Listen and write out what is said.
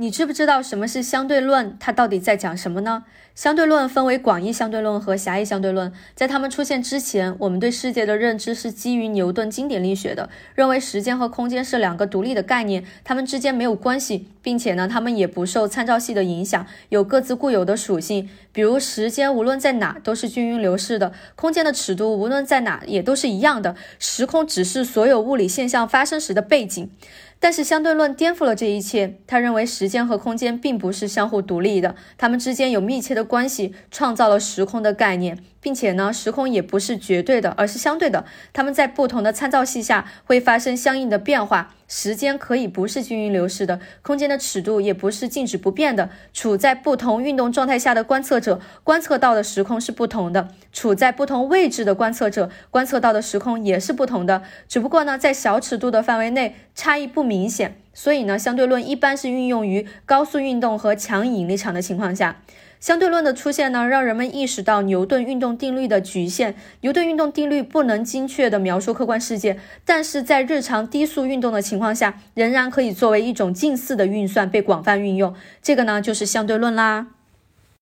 你知不知道什么是相对论？它到底在讲什么呢？相对论分为广义相对论和狭义相对论。在它们出现之前，我们对世界的认知是基于牛顿经典力学的，认为时间和空间是两个独立的概念，它们之间没有关系，并且呢，它们也不受参照系的影响，有各自固有的属性。比如，时间无论在哪都是均匀流逝的，空间的尺度无论在哪也都是一样的，时空只是所有物理现象发生时的背景。但是相对论颠覆了这一切。他认为时间和空间并不是相互独立的，它们之间有密切的关系，创造了时空的概念。并且呢，时空也不是绝对的，而是相对的。它们在不同的参照系下会发生相应的变化。时间可以不是均匀流逝的，空间的尺度也不是静止不变的。处在不同运动状态下的观测者观测到的时空是不同的，处在不同位置的观测者观测到的时空也是不同的。只不过呢，在小尺度的范围内差异不明显。所以呢，相对论一般是运用于高速运动和强引力场的情况下。相对论的出现呢，让人们意识到牛顿运动定律的局限。牛顿运动定律不能精确地描述客观世界，但是在日常低速运动的情况下，仍然可以作为一种近似的运算被广泛运用。这个呢，就是相对论啦。